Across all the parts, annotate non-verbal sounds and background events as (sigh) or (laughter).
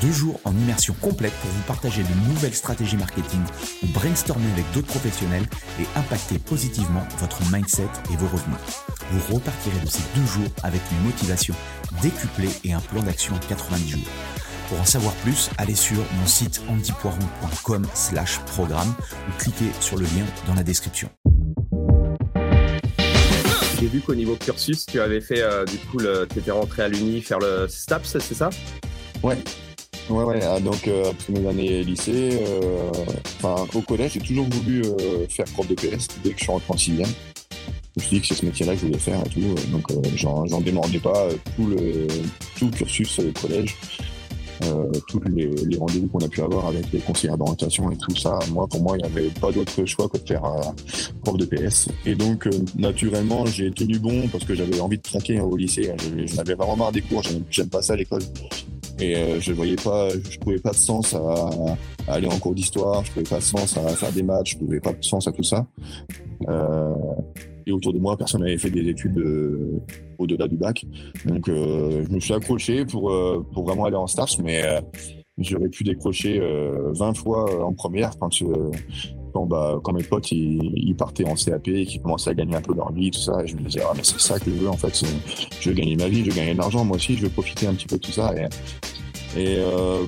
Deux jours en immersion complète pour vous partager de nouvelles stratégies marketing ou brainstormer avec d'autres professionnels et impacter positivement votre mindset et vos revenus. Vous repartirez de ces deux jours avec une motivation décuplée et un plan d'action en 90 jours. Pour en savoir plus, allez sur mon site antipoiron.com slash programme ou cliquez sur le lien dans la description. J'ai vu qu'au niveau cursus, tu avais fait, euh, du coup, tu étais rentré à l'Uni faire le STAPS, c'est ça? Ouais, Ouais, ouais. Ah, donc, euh, après mes années lycée, euh, au collège, j'ai toujours voulu euh, faire prof de PS dès que je suis rentré en sixième. Je me suis dit que c'est ce métier-là que je voulais faire et tout. Donc, j'en démordais pas tout le, tout cursus au collège. tous les, rendez-vous qu'on a pu avoir avec les conseillers d'orientation et tout ça, moi, pour moi, il n'y avait pas d'autre choix que de faire prof de PS. Et donc, naturellement, j'ai tenu bon parce que j'avais envie de tronquer au lycée. Je, n'avais vraiment marre des cours, j'aime pas ça à l'école. Et euh, je voyais pas, je trouvais pas de sens à, aller en cours d'histoire, je trouvais pas de sens à faire des maths, je trouvais pas de sens à tout ça. Euh, et autour de moi, personne n'avait fait des études euh, au-delà du bac. Donc, euh, je me suis accroché pour, euh, pour vraiment aller en stage, mais j'aurais pu décrocher 20 fois en première quand, quand, bah, quand mes potes ils, partaient en CAP et qu'ils commençaient à gagner un peu leur vie, tout ça. Et je me disais, ah, mais c'est ça que je veux en fait. Je veux gagner ma vie, je veux gagner de l'argent, moi aussi, je veux profiter un petit peu de tout ça. Et, euh,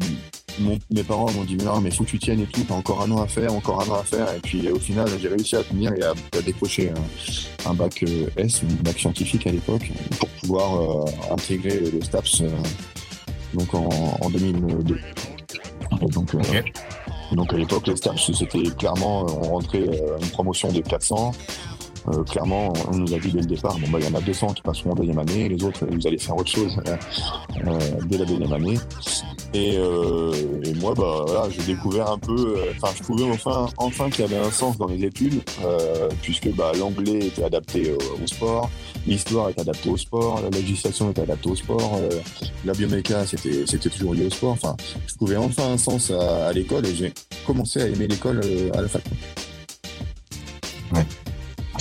mes parents m'ont dit, mais non, mais faut que tu tiennes et tout, t'as encore un an à faire, encore un an à faire. Et puis au final, j'ai réussi à tenir et à, décrocher un, bac euh, S, un bac scientifique à l'époque, pour pouvoir euh, intégrer le STAPS donc en, en 2002. donc, donc à l'époque, les STAPS, c'était clairement, on rentrait une promotion de 400. Euh, clairement, on nous a dit dès le départ, bon, bah, il y en a 200 qui passeront en deuxième année, les autres, vous allez faire autre chose euh, euh, dès la deuxième année. Et, et moi, bah, voilà, j'ai découvert un peu, enfin, je trouvais enfin, enfin qu'il y avait un sens dans les études, puisque bah, l'anglais était adapté au, sport, l'histoire était adaptée au sport, la législation était adaptée au sport, la bioméca, c'était, c'était toujours lié au sport. Enfin, je trouvais enfin un sens à, à l'école et j'ai commencé à aimer l'école à la fac.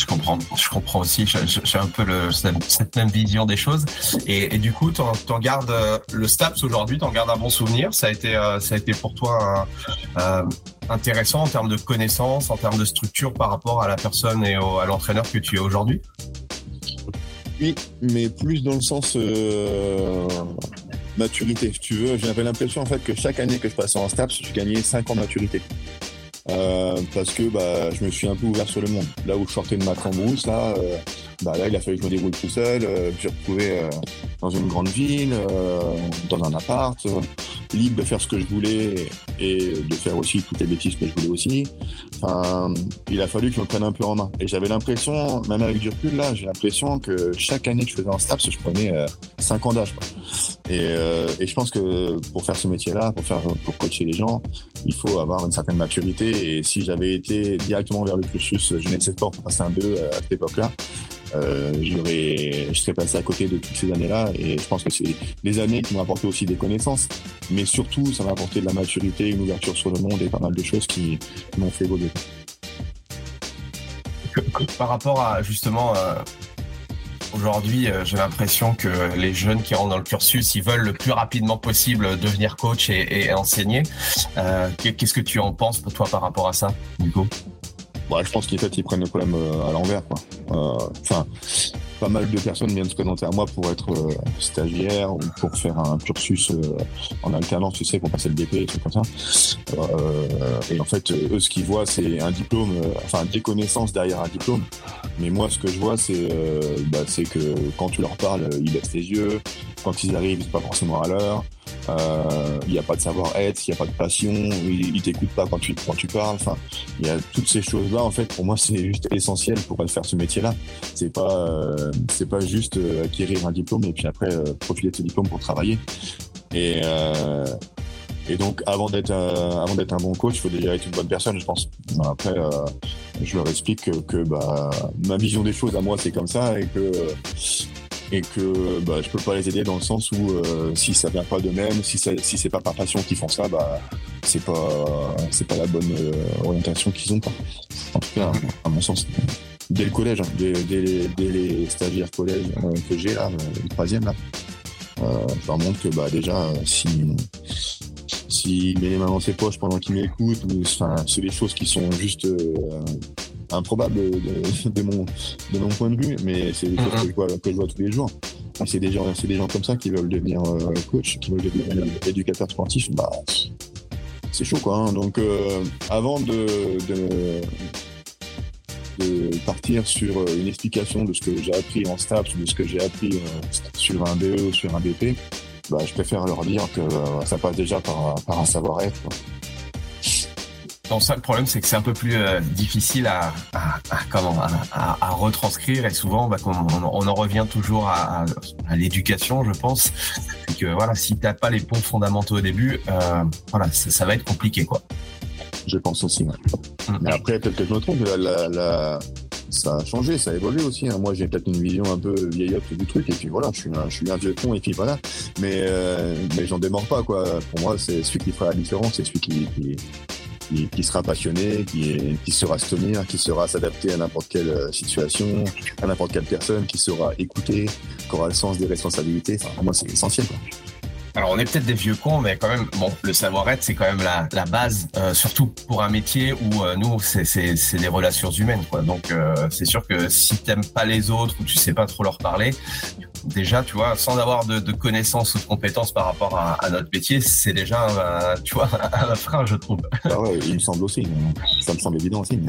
Comprends, je comprends aussi. J'ai un peu cette, même vision des choses. Et, du coup, tu en gardes euh, le STAPS aujourd'hui, tu en gardes un bon souvenir. Ça a été, euh, ça a été pour toi euh, intéressant en termes de connaissances, en termes de structure par rapport à la personne et à l'entraîneur que tu es aujourd'hui? Oui, mais plus dans le sens maturité. Si tu veux, j'avais l'impression en fait que chaque année que je passais en STAPS, je gagnais 5 ans de maturité. Euh, parce que bah, je me suis un peu ouvert sur le monde. Là où je sortais de ma cambrousse, là, euh, bah, là, il a fallu que je me débrouille tout seul. Euh, je me suis retrouvé dans une grande ville, dans un appart, libre de faire ce que je voulais et de faire aussi toutes les bêtises que je voulais aussi. Enfin, il a fallu que je prenne un peu en main. Et j'avais l'impression, même avec du recul, là, j'ai l'impression que chaque année que je faisais un STAPS, je prenais 5 ans d'âge. Et, et, je pense que pour faire ce métier-là, pour faire, pour coacher les gens, il faut avoir une certaine maturité. Et si j'avais été directement vers le cursus Jeunesse Sport pour passer un 2 à cette époque-là, euh, je serais passé à côté de toutes ces années-là. Et je pense que c'est des années qui m'ont apporté aussi des connaissances, mais surtout, ça m'a apporté de la maturité, une ouverture sur le monde et pas mal de choses qui m'ont fait évoluer. Par rapport à justement euh, Aujourd'hui, euh, j'ai l'impression que les jeunes qui rentrent dans le cursus, ils veulent le plus rapidement possible devenir coach et, enseigner. Qu'est-ce que tu en penses pour toi par rapport à ça, coup bah, Je pense qu'en fait, ils prennent le problème euh, à l'envers. Enfin, pas mal de personnes viennent se présenter à moi pour être euh, stagiaire ou pour faire un cursus euh, en alternance, tu sais, pour passer le DP et tout comme ça. Euh, et en fait, eux, ce qu'ils voient, c'est un diplôme, enfin des connaissances derrière un diplôme. Mais moi, ce que je vois, c'est bah, que quand tu leur parles, ils baissent les yeux. Quand ils arrivent, c'est pas forcément à l'heure. Euh, il n'y a pas de savoir-être, il n'y a pas de passion, il, ne t'écoute pas quand tu, quand tu parles. Enfin, il y a toutes ces choses-là. En fait, pour moi, c'est juste essentiel pour faire ce métier-là. C'est pas, euh, c'est pas juste euh, acquérir un diplôme et puis après profiter de ce diplôme pour travailler. Et et donc, avant d'être avant d'être un bon coach, il faut déjà être une bonne personne, je pense. Après, je leur explique que, que bah, ma vision des choses à moi, c'est comme ça et que et que bah, je peux pas les aider dans le sens où euh, si ça vient pas d'eux-mêmes, si ça, si c'est pas par passion qu'ils font ça, bah c'est pas c'est pas la bonne euh, orientation qu'ils ont pas. En tout cas, à mon sens. Dès le collège, hein, dès, les stagiaires collège euh, que j'ai là, le troisième là, leur montre que bah déjà si s'il met les mains dans ses poches pendant qu'il m'écoute, enfin c'est des choses qui sont juste improbable de, mon, de mon point de vue, mais c'est des choses que je, vois, que je vois tous les jours. C'est des, gens, des gens comme ça qui veulent devenir euh, coach, qui veulent devenir éducateur sportif. Bah, c'est chaud, quoi. Hein. Donc, euh, avant de, de, partir sur une explication de ce que j'ai appris en STAPS de ce que j'ai appris euh, sur un BE ou sur un BP, bah, je préfère leur dire que ça passe déjà par, par un savoir-être. Ça, le problème, c'est que c'est un peu plus euh, difficile à, à, à comment à, à, retranscrire et souvent, bah, on, on, en revient toujours à, l'éducation, je pense. C'est que voilà, si t'as pas les bons fondamentaux au début, euh, voilà, ça, ça, va être compliqué, quoi. Je pense aussi. Ouais. Mm. Mais après, peut-être que je me trompe. La, la, ça a changé, ça a évolué aussi. Hein. Moi, j'ai peut-être une vision un peu vieillotte du truc, et puis voilà, je suis un, je suis un vieux con, et puis voilà. Mais, euh, mais j'en démords pas, quoi. Pour moi, c'est celui qui fera la différence, c'est celui qui, qui qui, sera passionné, qui, qui saura se tenir, qui saura s'adapter à n'importe quelle euh, situation, à n'importe quelle personne, qui saura écouter, qui aura le sens des responsabilités. Enfin, pour moi, c'est essentiel. Alors, on est peut-être des vieux cons, mais quand même, bon, le savoir-être, c'est quand même la, la base, euh, surtout pour un métier où euh, nous, c'est des relations humaines, quoi. Donc, c'est sûr que si t'aimes pas les autres ou tu sais pas trop leur parler, déjà, tu vois, sans avoir de, connaissances ou de compétences par rapport à, à notre métier, c'est déjà, un, tu vois, (laughs) un frein, je trouve. Ah ouais, il me semble aussi. Ça me semble évident aussi.